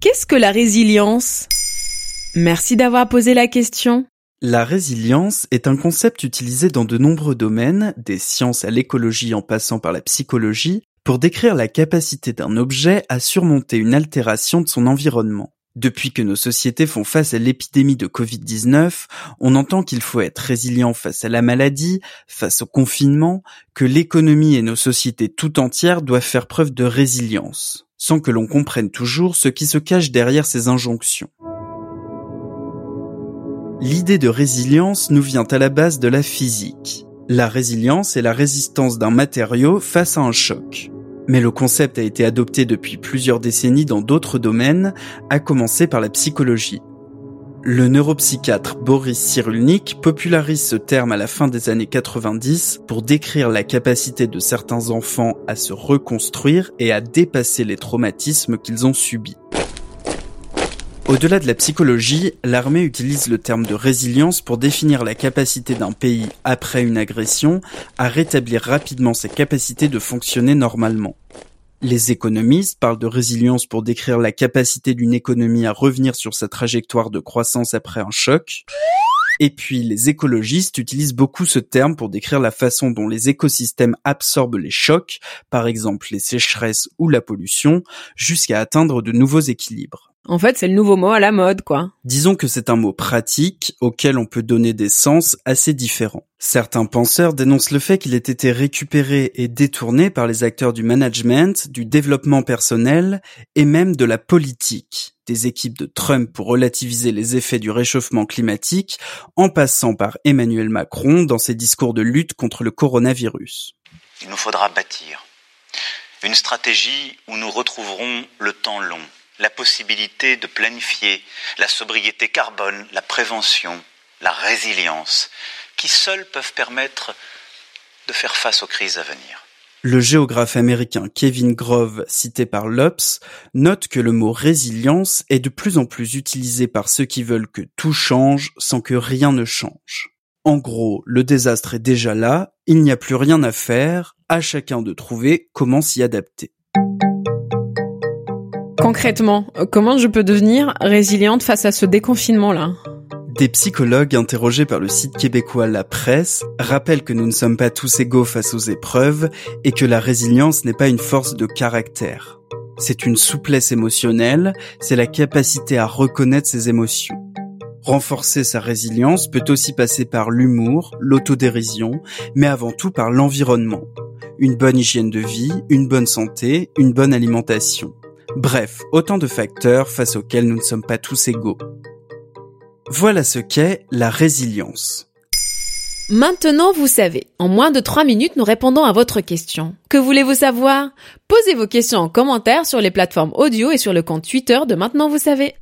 Qu'est-ce que la résilience? Merci d'avoir posé la question. La résilience est un concept utilisé dans de nombreux domaines, des sciences à l'écologie en passant par la psychologie, pour décrire la capacité d'un objet à surmonter une altération de son environnement. Depuis que nos sociétés font face à l'épidémie de Covid-19, on entend qu'il faut être résilient face à la maladie, face au confinement, que l'économie et nos sociétés tout entières doivent faire preuve de résilience, sans que l'on comprenne toujours ce qui se cache derrière ces injonctions. L'idée de résilience nous vient à la base de la physique. La résilience est la résistance d'un matériau face à un choc mais le concept a été adopté depuis plusieurs décennies dans d'autres domaines, à commencer par la psychologie. Le neuropsychiatre Boris Cyrulnik popularise ce terme à la fin des années 90 pour décrire la capacité de certains enfants à se reconstruire et à dépasser les traumatismes qu'ils ont subis. Au-delà de la psychologie, l'armée utilise le terme de résilience pour définir la capacité d'un pays après une agression à rétablir rapidement ses capacités de fonctionner normalement. Les économistes parlent de résilience pour décrire la capacité d'une économie à revenir sur sa trajectoire de croissance après un choc. Et puis les écologistes utilisent beaucoup ce terme pour décrire la façon dont les écosystèmes absorbent les chocs, par exemple les sécheresses ou la pollution, jusqu'à atteindre de nouveaux équilibres. En fait, c'est le nouveau mot à la mode, quoi. Disons que c'est un mot pratique auquel on peut donner des sens assez différents. Certains penseurs dénoncent le fait qu'il ait été récupéré et détourné par les acteurs du management, du développement personnel et même de la politique, des équipes de Trump pour relativiser les effets du réchauffement climatique, en passant par Emmanuel Macron dans ses discours de lutte contre le coronavirus. Il nous faudra bâtir une stratégie où nous retrouverons le temps long la possibilité de planifier la sobriété carbone, la prévention, la résilience, qui seuls peuvent permettre de faire face aux crises à venir. Le géographe américain Kevin Grove, cité par l'Obs, note que le mot résilience est de plus en plus utilisé par ceux qui veulent que tout change sans que rien ne change. En gros, le désastre est déjà là, il n'y a plus rien à faire, à chacun de trouver comment s'y adapter. Concrètement, comment je peux devenir résiliente face à ce déconfinement-là? Des psychologues interrogés par le site québécois La Presse rappellent que nous ne sommes pas tous égaux face aux épreuves et que la résilience n'est pas une force de caractère. C'est une souplesse émotionnelle, c'est la capacité à reconnaître ses émotions. Renforcer sa résilience peut aussi passer par l'humour, l'autodérision, mais avant tout par l'environnement. Une bonne hygiène de vie, une bonne santé, une bonne alimentation. Bref, autant de facteurs face auxquels nous ne sommes pas tous égaux. Voilà ce qu'est la résilience. Maintenant, vous savez. En moins de 3 minutes, nous répondons à votre question. Que voulez-vous savoir? Posez vos questions en commentaire sur les plateformes audio et sur le compte Twitter de Maintenant, vous savez.